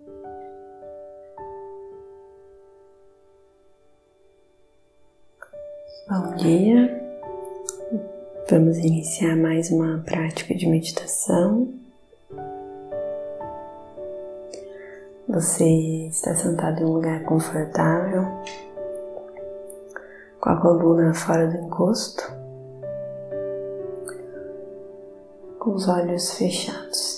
Bom dia, vamos iniciar mais uma prática de meditação. Você está sentado em um lugar confortável, com a coluna fora do encosto, com os olhos fechados.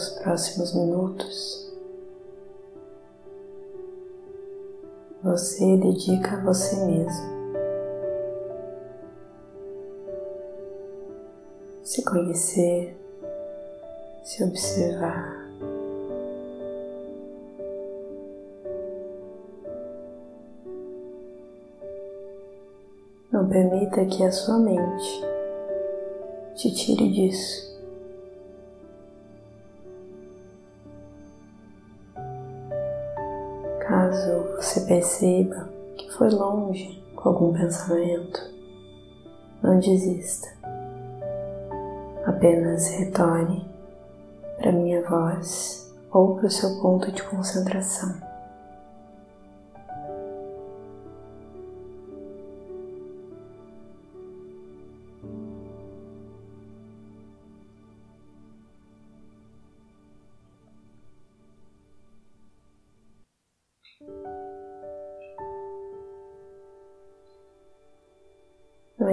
Nos próximos minutos, você dedica a você mesmo. Se conhecer, se observar. Não permita que a sua mente te tire disso. Caso você perceba que foi longe com algum pensamento, não desista. Apenas retorne para minha voz ou para o seu ponto de concentração.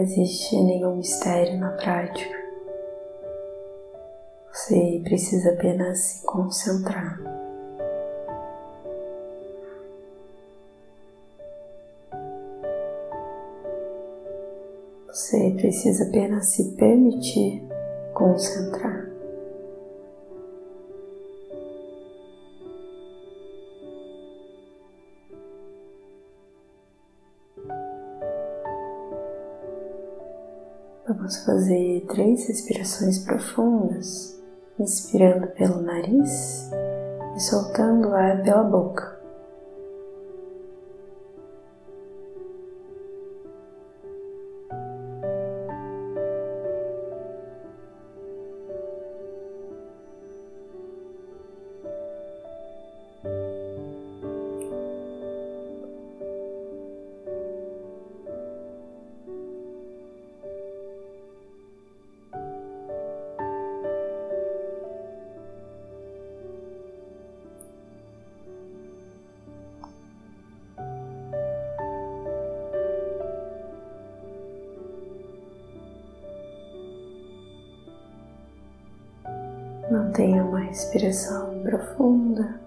Existe nenhum mistério na prática. Você precisa apenas se concentrar. Você precisa apenas se permitir concentrar. Vamos fazer três respirações profundas, inspirando pelo nariz e soltando o ar pela boca. Mantenha uma respiração profunda.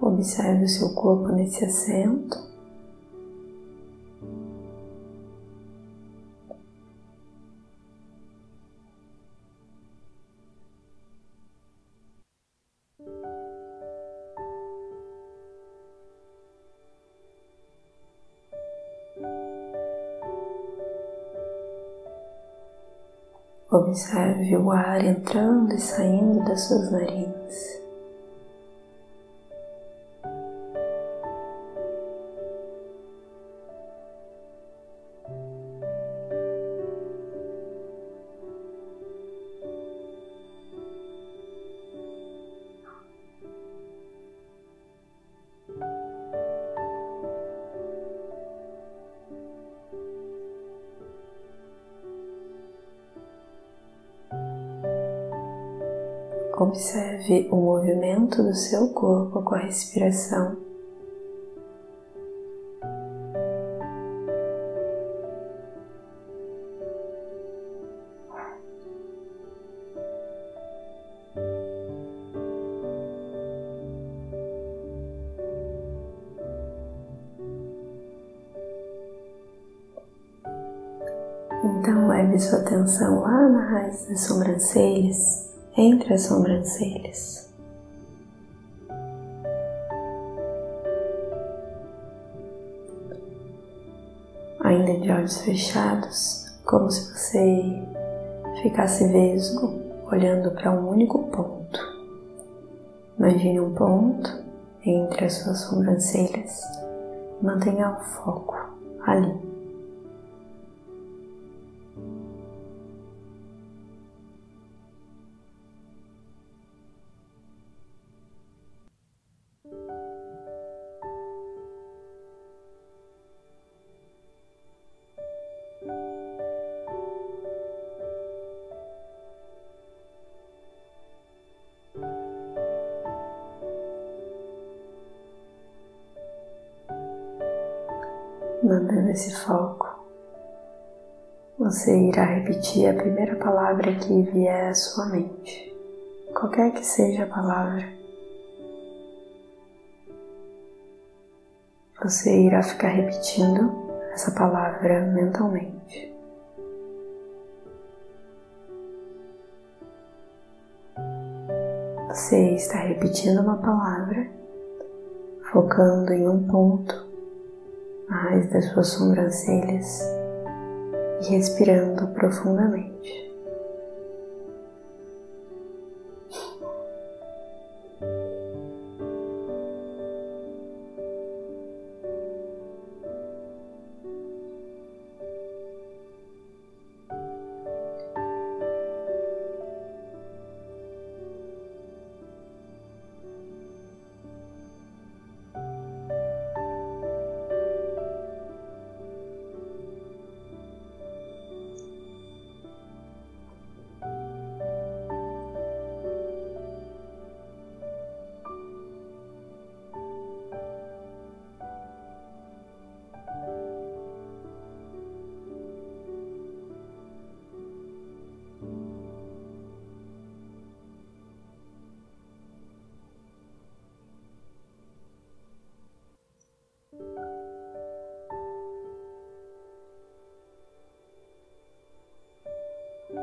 Observe o seu corpo nesse assento. Observe o ar entrando e saindo das suas narinas. Observe o movimento do seu corpo com a respiração. Então leve sua atenção lá na raiz das sobrancelhas entre as sobrancelhas. Ainda de olhos fechados, como se você ficasse vesgo olhando para um único ponto. Imagine um ponto entre as suas sobrancelhas. Mantenha o foco ali. Mantendo esse foco, você irá repetir a primeira palavra que vier à sua mente, qualquer que seja a palavra. Você irá ficar repetindo essa palavra mentalmente. Você está repetindo uma palavra, focando em um ponto mais das suas sobrancelhas e respirando profundamente.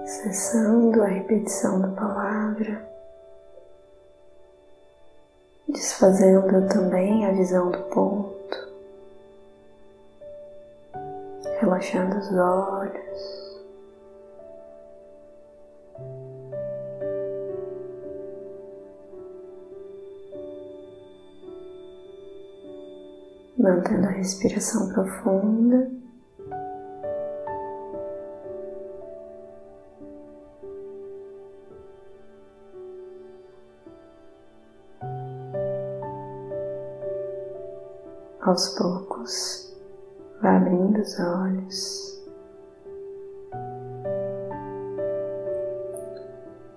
Cessando a repetição da palavra, desfazendo também a visão do ponto, relaxando os olhos. Mantendo a respiração profunda. Aos poucos, vá abrindo os olhos.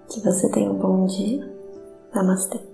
Que você tenha um bom dia. Namastê.